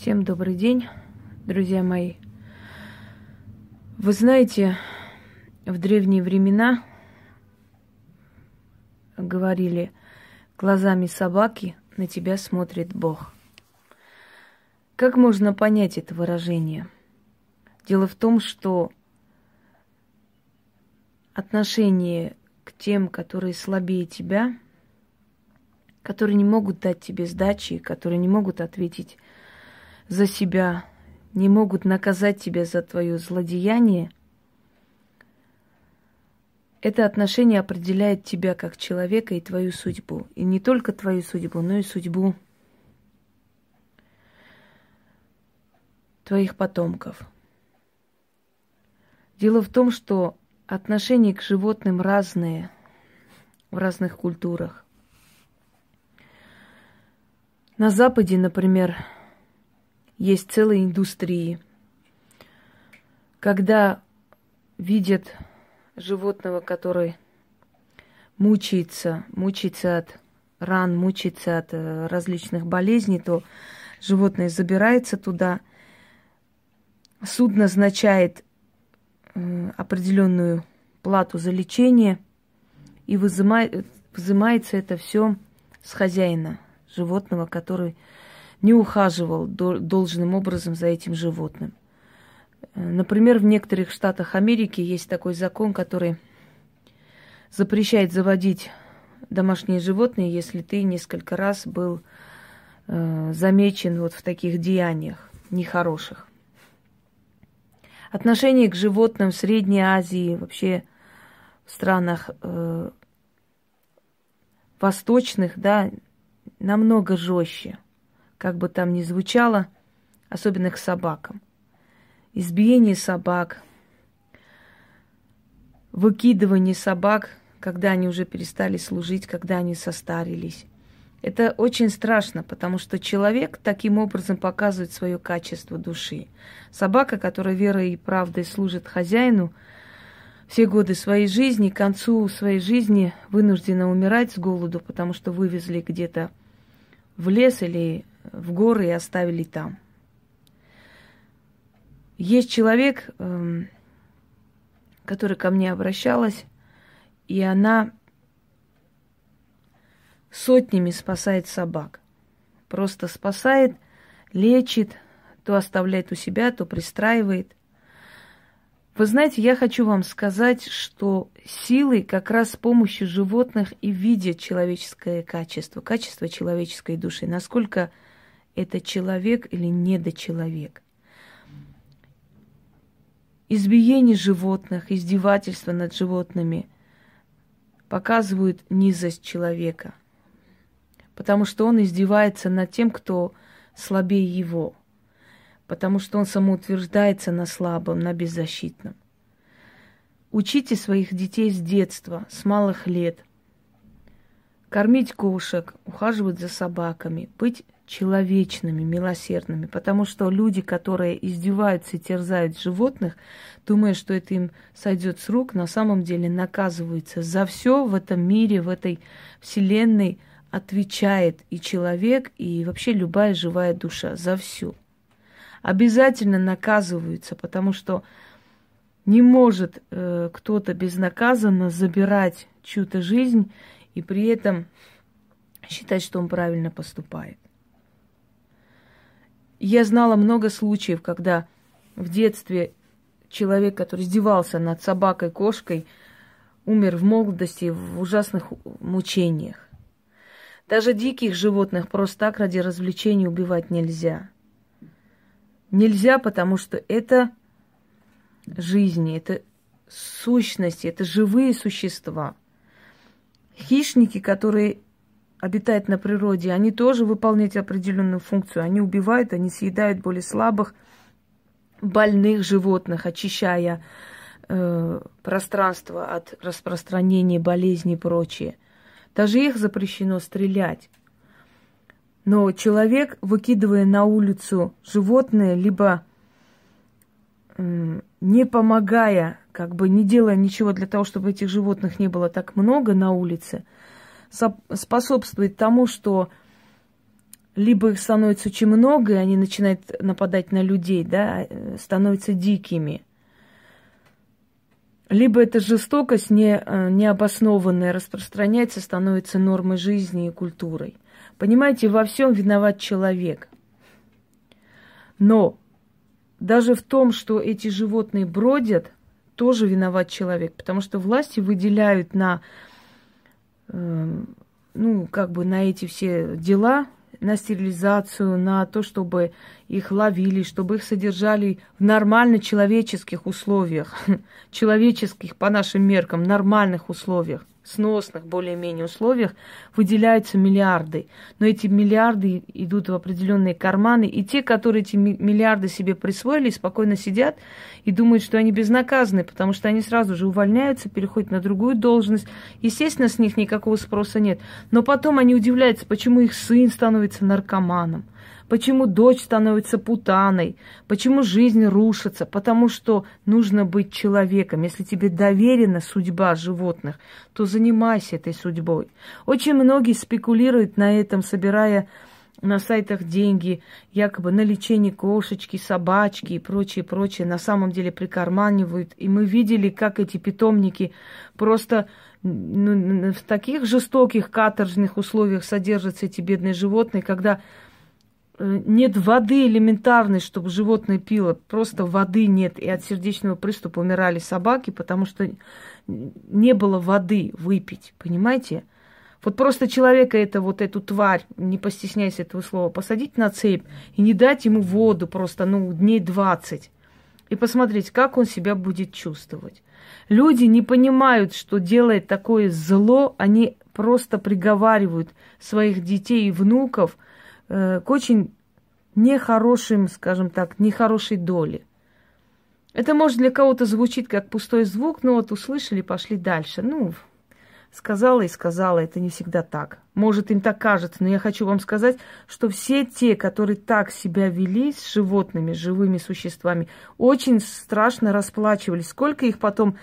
Всем добрый день, друзья мои. Вы знаете, в древние времена говорили, глазами собаки на тебя смотрит Бог. Как можно понять это выражение? Дело в том, что отношение к тем, которые слабее тебя, которые не могут дать тебе сдачи, которые не могут ответить за себя, не могут наказать тебя за твое злодеяние, это отношение определяет тебя как человека и твою судьбу. И не только твою судьбу, но и судьбу твоих потомков. Дело в том, что отношения к животным разные в разных культурах. На Западе, например, есть целые индустрии. Когда видят животного, который мучается, мучается от ран, мучается от э, различных болезней, то животное забирается туда. Суд назначает э, определенную плату за лечение и взимает, взимается это все с хозяина животного, который не ухаживал должным образом за этим животным. Э, например, в некоторых штатах Америки есть такой закон, который запрещает заводить домашние животные, если ты несколько раз был э, замечен вот в таких деяниях нехороших. Отношение к животным в Средней Азии, вообще в странах э, восточных, да, намного жестче – как бы там ни звучало, особенно к собакам. Избиение собак, выкидывание собак, когда они уже перестали служить, когда они состарились. Это очень страшно, потому что человек таким образом показывает свое качество души. Собака, которая верой и правдой служит хозяину, все годы своей жизни, к концу своей жизни вынуждена умирать с голоду, потому что вывезли где-то в лес или в горы и оставили там. Есть человек, эм, который ко мне обращалась, и она сотнями спасает собак. Просто спасает, лечит, то оставляет у себя, то пристраивает. Вы знаете, я хочу вам сказать, что силы как раз с помощью животных и видят человеческое качество, качество человеческой души, насколько это человек или недочеловек. Избиение животных, издевательство над животными показывают низость человека, потому что он издевается над тем, кто слабее его, потому что он самоутверждается на слабом, на беззащитном. Учите своих детей с детства, с малых лет. Кормить кошек, ухаживать за собаками, быть человечными, милосердными, потому что люди, которые издеваются и терзают животных, думая, что это им сойдет с рук, на самом деле наказываются. За все в этом мире, в этой вселенной отвечает и человек, и вообще любая живая душа за все. Обязательно наказываются, потому что не может э, кто-то безнаказанно забирать чью-то жизнь и при этом считать, что он правильно поступает. Я знала много случаев, когда в детстве человек, который издевался над собакой, кошкой, умер в молодости в ужасных мучениях. Даже диких животных просто так ради развлечения убивать нельзя. Нельзя, потому что это жизни, это сущности, это живые существа. Хищники, которые обитает на природе, они тоже выполняют определенную функцию. Они убивают, они съедают более слабых, больных животных, очищая э, пространство от распространения болезней и прочее. Даже их запрещено стрелять. Но человек, выкидывая на улицу животное, либо э, не помогая, как бы не делая ничего для того, чтобы этих животных не было так много на улице – способствует тому, что либо их становится очень много, и они начинают нападать на людей, да, становятся дикими. Либо эта жестокость не, э, необоснованная распространяется, становится нормой жизни и культурой. Понимаете, во всем виноват человек. Но даже в том, что эти животные бродят, тоже виноват человек, потому что власти выделяют на, ну, как бы на эти все дела на стерилизацию, на то, чтобы их ловили, чтобы их содержали в нормально человеческих условиях, человеческих по нашим меркам, нормальных условиях сносных более-менее условиях выделяются миллиарды. Но эти миллиарды идут в определенные карманы, и те, которые эти миллиарды себе присвоили, спокойно сидят и думают, что они безнаказаны, потому что они сразу же увольняются, переходят на другую должность. Естественно, с них никакого спроса нет. Но потом они удивляются, почему их сын становится наркоманом Почему дочь становится путаной? Почему жизнь рушится? Потому что нужно быть человеком. Если тебе доверена судьба животных, то занимайся этой судьбой. Очень многие спекулируют на этом, собирая на сайтах деньги, якобы на лечение кошечки, собачки и прочее, прочее, на самом деле прикарманивают. И мы видели, как эти питомники просто ну, в таких жестоких каторжных условиях содержатся эти бедные животные, когда нет воды элементарной, чтобы животное пило, просто воды нет, и от сердечного приступа умирали собаки, потому что не было воды выпить, понимаете? Вот просто человека это, вот эту тварь, не постесняясь этого слова, посадить на цепь и не дать ему воду просто, ну, дней 20. И посмотреть, как он себя будет чувствовать. Люди не понимают, что делает такое зло, они просто приговаривают своих детей и внуков – Э, к очень нехорошим, скажем так, нехорошей доли. Это, может, для кого-то звучит как пустой звук, но вот услышали, пошли дальше. Ну, сказала и сказала, это не всегда так. Может, им так кажется, но я хочу вам сказать, что все те, которые так себя вели с животными, живыми существами, очень страшно расплачивались. Сколько их потом,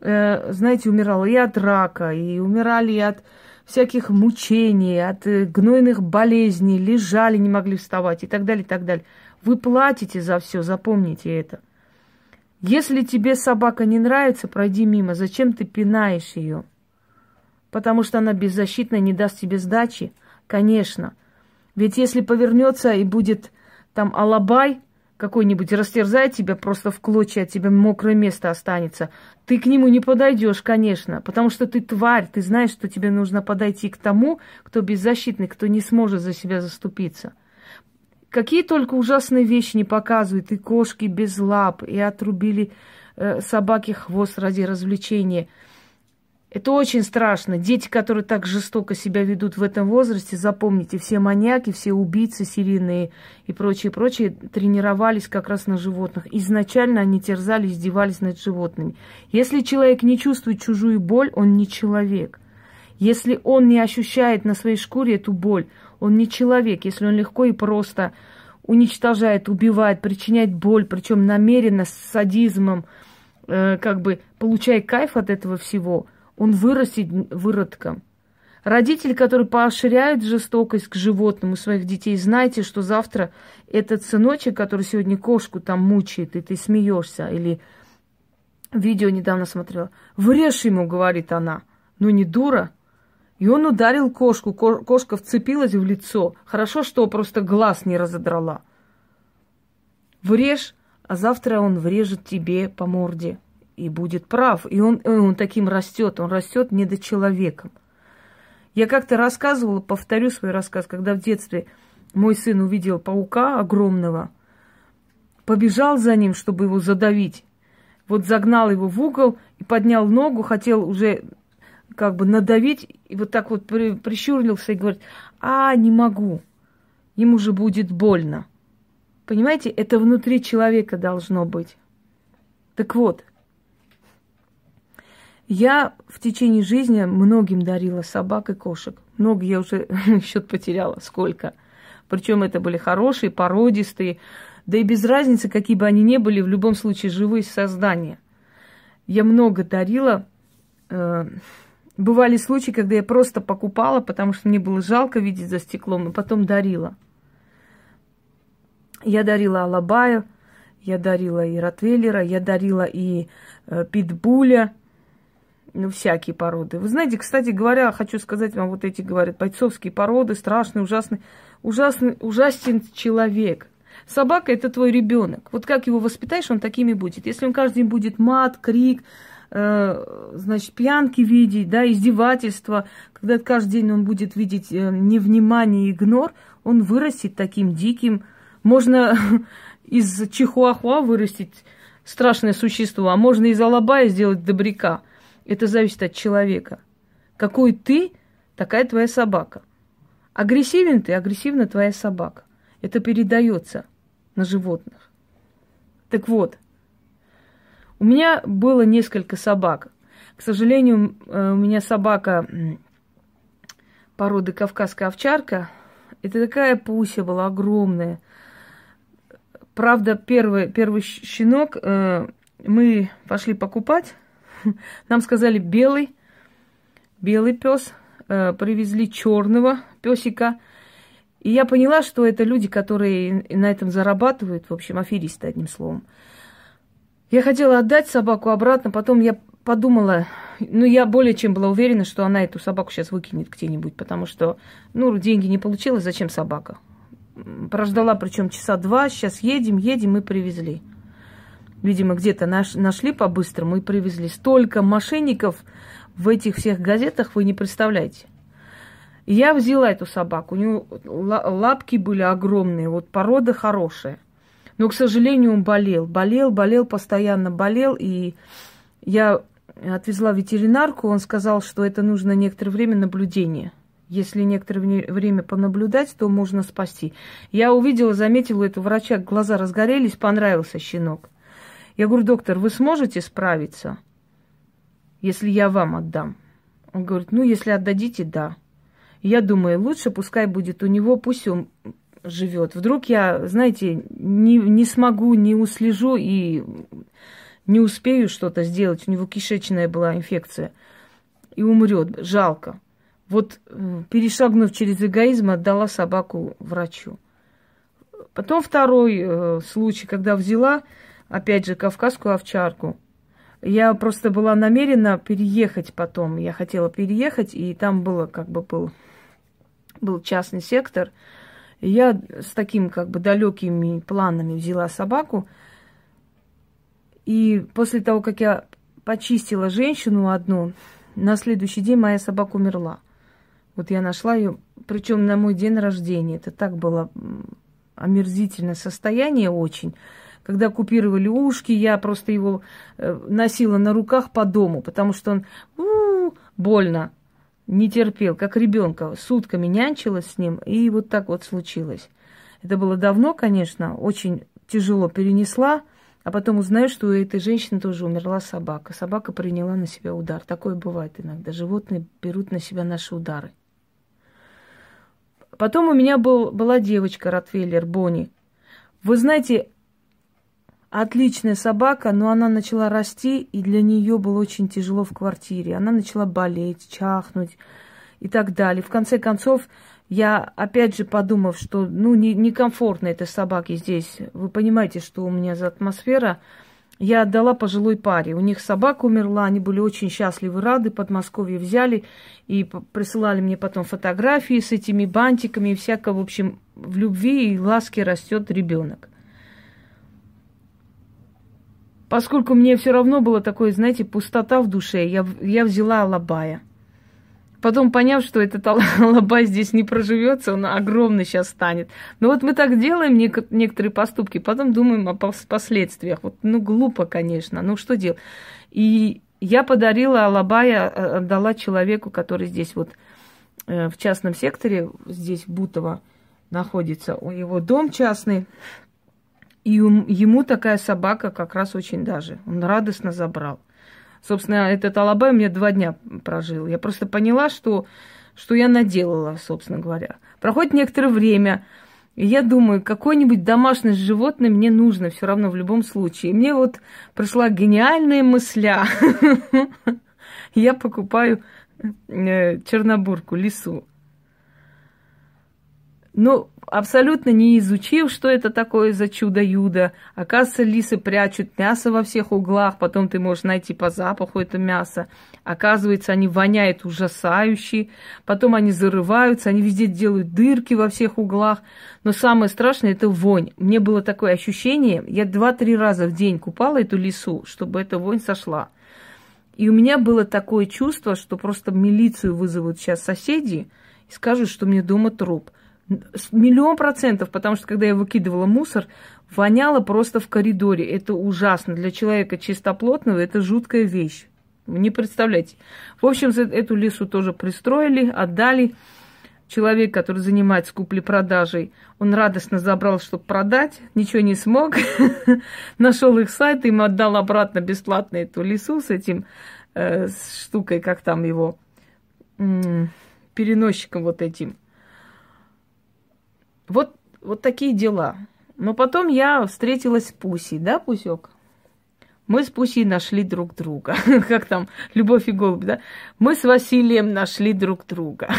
э, знаете, умирало и от рака, и умирали и от всяких мучений, от э, гнойных болезней, лежали, не могли вставать и так далее, и так далее. Вы платите за все, запомните это. Если тебе собака не нравится, пройди мимо. Зачем ты пинаешь ее? Потому что она беззащитна, не даст тебе сдачи? Конечно. Ведь если повернется и будет там алабай, какой-нибудь растерзает тебя просто в клочья, от тебя мокрое место останется. Ты к нему не подойдешь, конечно, потому что ты тварь, ты знаешь, что тебе нужно подойти к тому, кто беззащитный, кто не сможет за себя заступиться. Какие только ужасные вещи не показывают, и кошки без лап, и отрубили э, собаке хвост ради развлечения – это очень страшно. Дети, которые так жестоко себя ведут в этом возрасте, запомните, все маньяки, все убийцы серийные и прочие, прочие тренировались как раз на животных. Изначально они терзали, издевались над животными. Если человек не чувствует чужую боль, он не человек. Если он не ощущает на своей шкуре эту боль, он не человек. Если он легко и просто уничтожает, убивает, причиняет боль, причем намеренно, с садизмом, э, как бы получая кайф от этого всего – он вырастет выродком. Родители, которые поощряют жестокость к животным у своих детей, знайте, что завтра этот сыночек, который сегодня кошку там мучает, и ты смеешься, или видео недавно смотрела, врежь ему, говорит она. Ну не дура. И он ударил кошку, кошка вцепилась в лицо. Хорошо, что просто глаз не разодрала. Врежь, а завтра он врежет тебе по морде и будет прав. И он, он таким растет, он растет недочеловеком. Я как-то рассказывала, повторю свой рассказ, когда в детстве мой сын увидел паука огромного, побежал за ним, чтобы его задавить. Вот загнал его в угол и поднял ногу, хотел уже как бы надавить, и вот так вот при, прищурился и говорит, а, не могу, ему же будет больно. Понимаете, это внутри человека должно быть. Так вот, я в течение жизни многим дарила собак и кошек. Много я уже счет потеряла, сколько. Причем это были хорошие, породистые, да и без разницы, какие бы они ни были, в любом случае живые создания. Я много дарила, э, Бывали случаи, когда я просто покупала, потому что мне было жалко видеть за стеклом, и потом дарила. Я дарила Алабаю, я дарила и Ротвейлера, я дарила и э, Питбуля, ну, всякие породы. Вы знаете, кстати говоря, хочу сказать вам, вот эти, говорят, бойцовские породы, страшный, ужасный, ужасный, ужасен человек. Собака – это твой ребенок. Вот как его воспитаешь, он такими будет. Если он каждый день будет мат, крик, э, значит, пьянки видеть, да, издевательства, когда каждый день он будет видеть э, невнимание, игнор, он вырастет таким диким. Можно из чихуахуа вырастить страшное существо, а можно из алабая сделать добряка. Это зависит от человека. Какой ты, такая твоя собака. Агрессивен ты, агрессивна твоя собака. Это передается на животных. Так вот, у меня было несколько собак. К сожалению, э, у меня собака породы кавказская овчарка. Это такая пуся была огромная. Правда, первый, первый щенок э, мы пошли покупать. Нам сказали белый, белый пес. Э, привезли черного песика – и я поняла, что это люди, которые на этом зарабатывают, в общем, аферисты, одним словом. Я хотела отдать собаку обратно, потом я подумала, ну, я более чем была уверена, что она эту собаку сейчас выкинет где-нибудь, потому что, ну, деньги не получилось, зачем собака? Прождала, причем часа два, сейчас едем, едем и привезли. Видимо, где-то наш, нашли по-быстрому и привезли. Столько мошенников в этих всех газетах вы не представляете. Я взяла эту собаку. У нее лапки были огромные, вот порода хорошая. Но, к сожалению, он болел. Болел, болел, постоянно болел. И я отвезла ветеринарку, он сказал, что это нужно некоторое время наблюдения. Если некоторое время понаблюдать, то можно спасти. Я увидела, заметила у этого врача, глаза разгорелись, понравился щенок. Я говорю, доктор, вы сможете справиться, если я вам отдам? Он говорит, ну, если отдадите, да. Я думаю, лучше пускай будет у него, пусть он живет. Вдруг я, знаете, не, не смогу, не услежу и не успею что-то сделать. У него кишечная была инфекция. И умрет. Жалко. Вот э, перешагнув через эгоизм, отдала собаку врачу. Потом второй э, случай, когда взяла, опять же, кавказскую овчарку. Я просто была намерена переехать потом. Я хотела переехать, и там было как бы был был частный сектор. Я с таким как бы далекими планами взяла собаку. И после того, как я почистила женщину одну, на следующий день моя собака умерла. Вот я нашла ее, причем на мой день рождения. Это так было омерзительное состояние очень. Когда купировали ушки, я просто его э, носила на руках по дому, потому что он у-у, больно не терпел, как ребенка, сутками нянчилась с ним, и вот так вот случилось. Это было давно, конечно, очень тяжело перенесла, а потом узнаю, что у этой женщины тоже умерла собака. Собака приняла на себя удар. Такое бывает иногда. Животные берут на себя наши удары. Потом у меня был, была девочка Ротвейлер Бонни. Вы знаете, отличная собака, но она начала расти, и для нее было очень тяжело в квартире. Она начала болеть, чахнуть и так далее. В конце концов, я, опять же, подумав, что, ну, не, некомфортно этой собаке здесь, вы понимаете, что у меня за атмосфера, я отдала пожилой паре. У них собака умерла, они были очень счастливы, рады, Подмосковье взяли и присылали мне потом фотографии с этими бантиками и всякое, в общем, в любви и ласке растет ребенок. Поскольку мне все равно было такое, знаете, пустота в душе, я, я взяла Алабая. Потом поняв, что этот Алабай здесь не проживется, он огромный сейчас станет. Но вот мы так делаем некоторые поступки, потом думаем о последствиях. Вот, ну, глупо, конечно, ну что делать? И я подарила Алабая, э, отдала человеку, который здесь вот э, в частном секторе, здесь в Бутово находится. У него дом частный, и ему такая собака как раз очень даже. Он радостно забрал. Собственно, этот Алабай мне два дня прожил. Я просто поняла, что, что я наделала, собственно говоря. Проходит некоторое время, и я думаю, какое-нибудь домашнее животное мне нужно все равно в любом случае. И мне вот пришла гениальная мысля. Я покупаю э, чернобурку, лису. Ну, абсолютно не изучив, что это такое за чудо-юдо. Оказывается, лисы прячут мясо во всех углах, потом ты можешь найти по запаху это мясо. Оказывается, они воняют ужасающе, потом они зарываются, они везде делают дырки во всех углах. Но самое страшное – это вонь. Мне было такое ощущение, я два-три раза в день купала эту лису, чтобы эта вонь сошла. И у меня было такое чувство, что просто милицию вызовут сейчас соседи и скажут, что мне дома труп – Миллион процентов, потому что когда я выкидывала мусор, воняло просто в коридоре. Это ужасно. Для человека чистоплотного это жуткая вещь. Не представляете. В общем, эту лису тоже пристроили, отдали. Человек, который занимается куплей-продажей, он радостно забрал, чтобы продать, ничего не смог. Нашел их сайт, им отдал обратно бесплатно эту лису с этим э, штукой, как там его, переносчиком вот этим. Вот, вот такие дела. Но потом я встретилась с Пусей, да, Пусек? Мы с Пусей нашли друг друга. как там, Любовь и голубь, да? Мы с Василием нашли друг друга.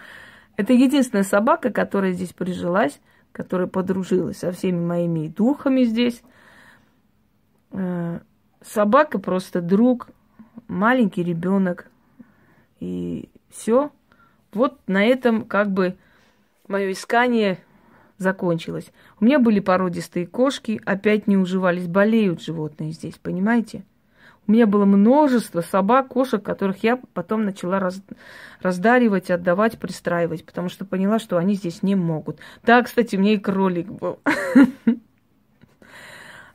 Это единственная собака, которая здесь прижилась, которая подружилась со всеми моими духами здесь. Э, собака просто друг, маленький ребенок. И все. Вот на этом как бы мое искание закончилось. У меня были породистые кошки, опять не уживались, болеют животные здесь, понимаете? У меня было множество собак, кошек, которых я потом начала раз, раздаривать, отдавать, пристраивать, потому что поняла, что они здесь не могут. Да, кстати, у меня и кролик был.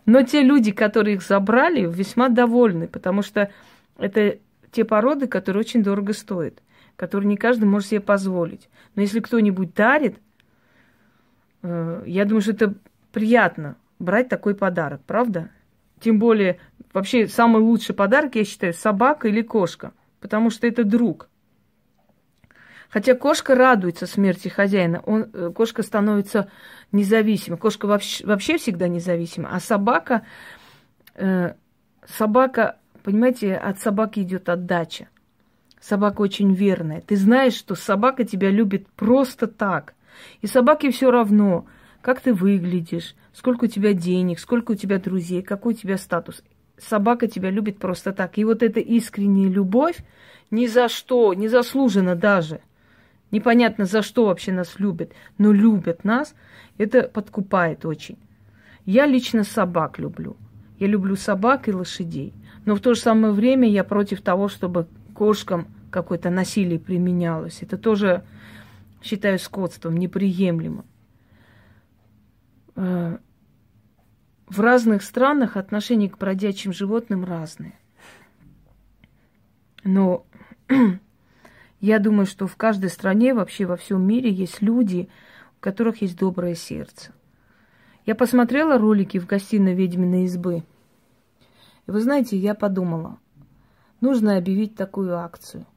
Но те люди, которые их забрали, весьма довольны, потому что это те породы, которые очень дорого стоят, которые не каждый может себе позволить. Но если кто-нибудь дарит, я думаю, что это приятно брать такой подарок, правда? Тем более, вообще самый лучший подарок, я считаю, собака или кошка, потому что это друг. Хотя кошка радуется смерти хозяина, он, э, кошка становится независимой. Кошка вообще, вообще всегда независима, а собака, э, собака, понимаете, от собаки идет отдача. Собака очень верная. Ты знаешь, что собака тебя любит просто так. И собаке все равно, как ты выглядишь, сколько у тебя денег, сколько у тебя друзей, какой у тебя статус. Собака тебя любит просто так. И вот эта искренняя любовь ни за что, не заслуженно даже. Непонятно, за что вообще нас любят, но любят нас, это подкупает очень. Я лично собак люблю. Я люблю собак и лошадей. Но в то же самое время я против того, чтобы кошкам какое-то насилие применялось. Это тоже считаю скотством, неприемлемым. Э, в разных странах отношение к бродячим животным разные. Но я думаю, что в каждой стране, вообще во всем мире есть люди, у которых есть доброе сердце. Я посмотрела ролики в гостиной ведьминой избы. И вы знаете, я подумала, нужно объявить такую акцию.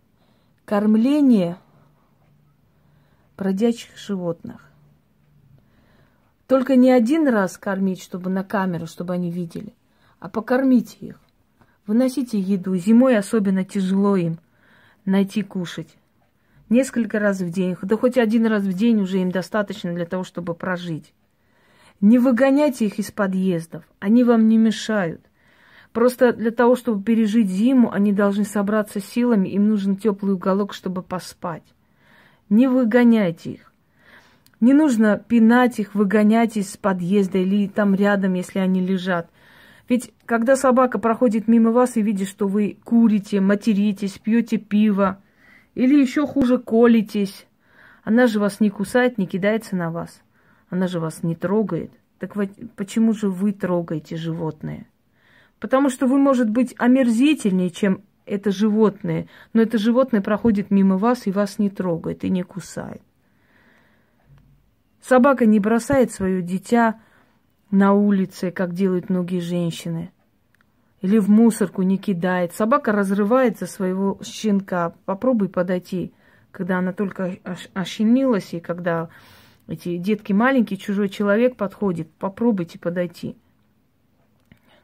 Кормление бродячих животных. Только не один раз кормить, чтобы на камеру, чтобы они видели, а покормите их. Выносите еду. Зимой особенно тяжело им найти кушать. Несколько раз в день, да хоть один раз в день уже им достаточно для того, чтобы прожить. Не выгоняйте их из подъездов, они вам не мешают. Просто для того, чтобы пережить зиму, они должны собраться силами, им нужен теплый уголок, чтобы поспать. Не выгоняйте их. Не нужно пинать их, выгонять из подъезда или там рядом, если они лежат. Ведь когда собака проходит мимо вас и видит, что вы курите, материтесь, пьете пиво, или еще хуже колитесь, она же вас не кусает, не кидается на вас. Она же вас не трогает. Так вот, почему же вы трогаете животное? Потому что вы, может быть, омерзительнее, чем это животное, но это животное проходит мимо вас и вас не трогает и не кусает. Собака не бросает свое дитя на улице, как делают многие женщины, или в мусорку не кидает. Собака разрывает за своего щенка. Попробуй подойти, когда она только ощенилась, и когда эти детки маленькие, чужой человек подходит. Попробуйте подойти.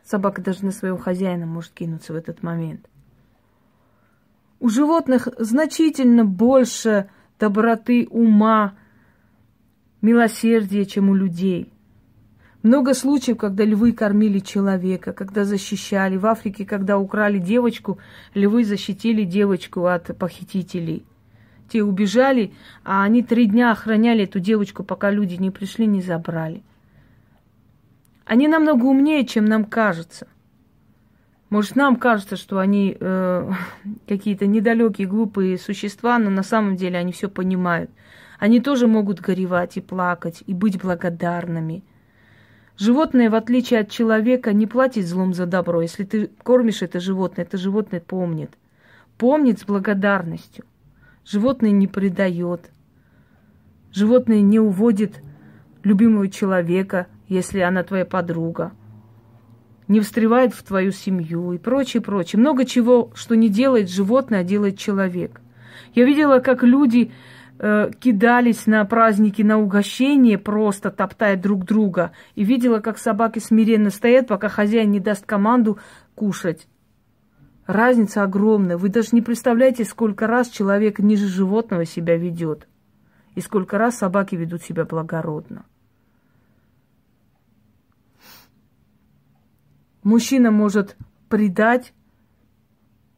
Собака даже на своего хозяина может кинуться в этот момент. У животных значительно больше доброты ума, милосердия, чем у людей. Много случаев, когда львы кормили человека, когда защищали. В Африке, когда украли девочку, львы защитили девочку от похитителей. Те убежали, а они три дня охраняли эту девочку, пока люди не пришли, не забрали. Они намного умнее, чем нам кажется. Может, нам кажется, что они э, какие-то недалекие, глупые существа, но на самом деле они все понимают. Они тоже могут горевать и плакать, и быть благодарными. Животное, в отличие от человека, не платит злом за добро. Если ты кормишь это животное, это животное помнит. Помнит с благодарностью. Животное не предает. Животное не уводит любимого человека, если она твоя подруга не встревает в твою семью и прочее, прочее. Много чего, что не делает животное, а делает человек. Я видела, как люди э, кидались на праздники, на угощение, просто топтая друг друга. И видела, как собаки смиренно стоят, пока хозяин не даст команду кушать. Разница огромная. Вы даже не представляете, сколько раз человек ниже животного себя ведет. И сколько раз собаки ведут себя благородно. Мужчина может предать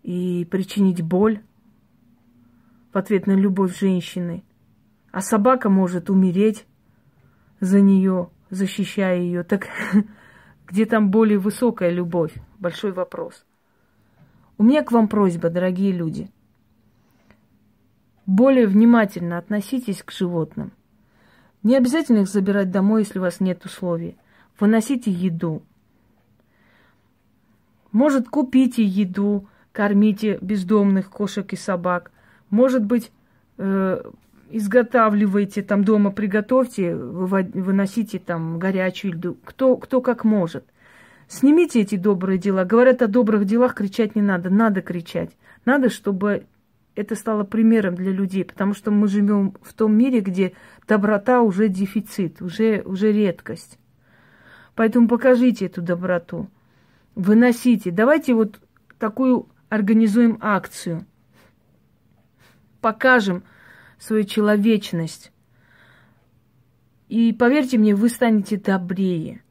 и причинить боль в ответ на любовь женщины, а собака может умереть за нее, защищая ее. Так где там более высокая любовь? Большой вопрос. У меня к вам просьба, дорогие люди. Более внимательно относитесь к животным. Не обязательно их забирать домой, если у вас нет условий. Выносите еду, может, купите еду, кормите бездомных кошек и собак. Может быть, э, изготавливайте там дома, приготовьте, выносите там горячую еду. Кто, кто как может. Снимите эти добрые дела. Говорят, о добрых делах кричать не надо. Надо кричать. Надо, чтобы это стало примером для людей, потому что мы живем в том мире, где доброта уже дефицит, уже, уже редкость. Поэтому покажите эту доброту выносите. Давайте вот такую организуем акцию. Покажем свою человечность. И поверьте мне, вы станете добрее.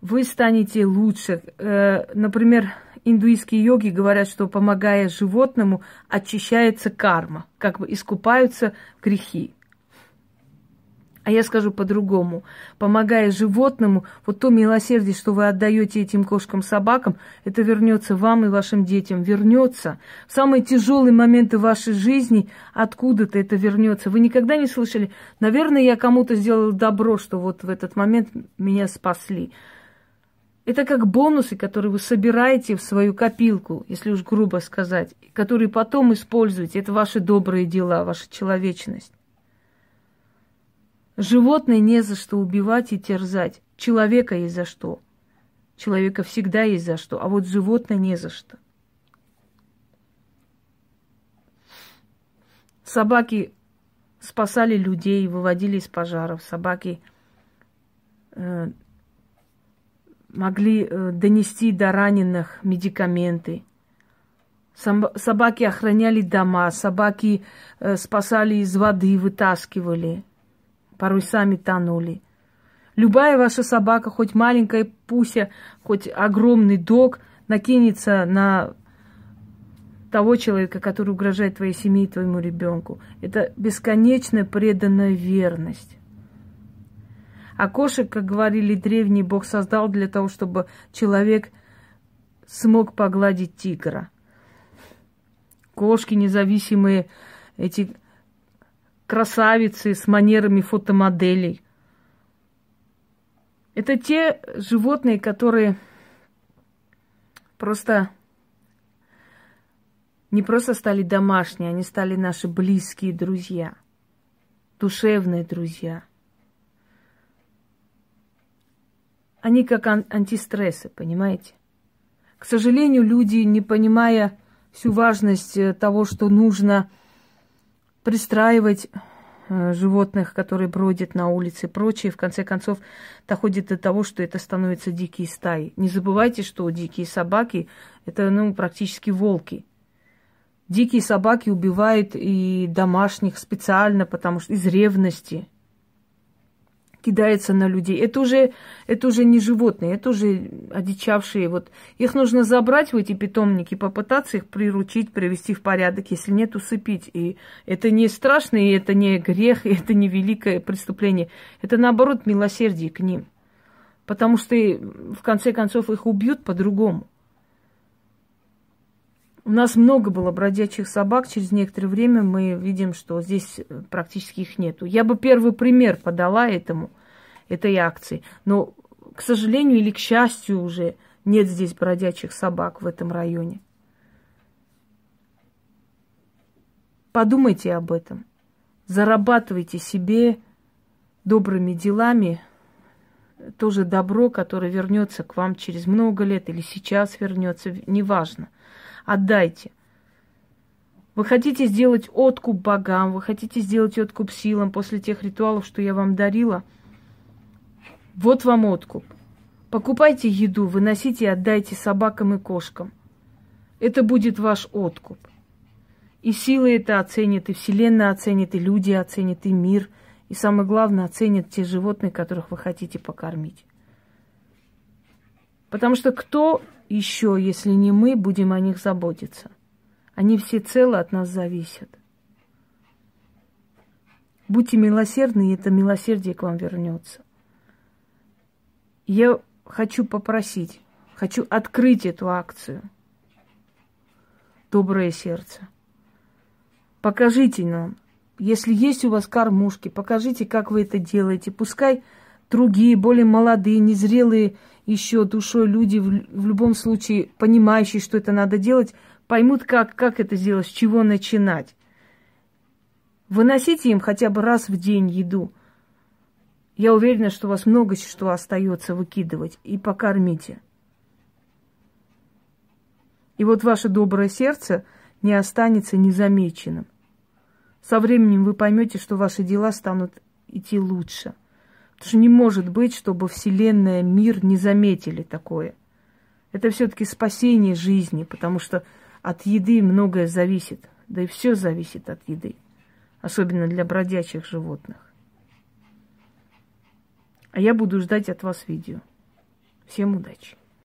Вы станете лучше. Э, например, индуистские йоги говорят, что помогая животному, очищается карма, как бы искупаются грехи. А я скажу по-другому. Помогая животному, вот то милосердие, что вы отдаете этим кошкам, собакам, это вернется вам и вашим детям. Вернется. В самые тяжелые моменты вашей жизни откуда-то это вернется. Вы никогда не слышали, наверное, я кому-то сделал добро, что вот в этот момент меня спасли. Это как бонусы, которые вы собираете в свою копилку, если уж грубо сказать, которые потом используете. Это ваши добрые дела, ваша человечность. Животное не за что убивать и терзать. Человека есть за что. Человека всегда есть за что, а вот животное не за что. Собаки спасали людей, выводили из пожаров. Собаки э, могли э, донести до раненых медикаменты. Собаки охраняли дома, собаки э, спасали из воды, вытаскивали порой сами тонули. Любая ваша собака, хоть маленькая пуся, хоть огромный дог, накинется на того человека, который угрожает твоей семье и твоему ребенку. Это бесконечная преданная верность. А кошек, как говорили древние, Бог создал для того, чтобы человек смог погладить тигра. Кошки независимые, эти красавицы с манерами фотомоделей. Это те животные, которые просто не просто стали домашние, они стали наши близкие друзья, душевные друзья. Они как ан- антистрессы, понимаете? К сожалению, люди, не понимая всю важность э, того, что нужно пристраивать э, животных, которые бродят на улице и прочее, в конце концов, доходит до того, что это становятся дикие стаи. Не забывайте, что дикие собаки – это ну, практически волки. Дикие собаки убивают и домашних специально, потому что из ревности кидается на людей. Это уже, это уже не животные, это уже одичавшие. Вот их нужно забрать в эти питомники, попытаться их приручить, привести в порядок, если нет, усыпить. И это не страшно, и это не грех, и это не великое преступление. Это наоборот милосердие к ним. Потому что в конце концов их убьют по-другому. У нас много было бродячих собак. Через некоторое время мы видим, что здесь практически их нету. Я бы первый пример подала этому, этой акции. Но, к сожалению или к счастью уже, нет здесь бродячих собак в этом районе. Подумайте об этом. Зарабатывайте себе добрыми делами тоже добро, которое вернется к вам через много лет или сейчас вернется, неважно отдайте. Вы хотите сделать откуп богам, вы хотите сделать откуп силам после тех ритуалов, что я вам дарила. Вот вам откуп. Покупайте еду, выносите и отдайте собакам и кошкам. Это будет ваш откуп. И силы это оценят, и Вселенная оценит, и люди оценят, и мир. И самое главное, оценят те животные, которых вы хотите покормить. Потому что кто еще, если не мы, будем о них заботиться? Они все целы от нас зависят. Будьте милосердны, и это милосердие к вам вернется. Я хочу попросить, хочу открыть эту акцию. Доброе сердце. Покажите нам, если есть у вас кормушки, покажите, как вы это делаете. Пускай другие, более молодые, незрелые еще душой люди, в, в любом случае понимающие, что это надо делать, поймут, как, как это сделать, с чего начинать. Выносите им хотя бы раз в день еду. Я уверена, что у вас много что остается выкидывать. И покормите. И вот ваше доброе сердце не останется незамеченным. Со временем вы поймете, что ваши дела станут идти лучше – Потому что не может быть, чтобы Вселенная, мир не заметили такое. Это все-таки спасение жизни, потому что от еды многое зависит. Да и все зависит от еды. Особенно для бродячих животных. А я буду ждать от вас видео. Всем удачи!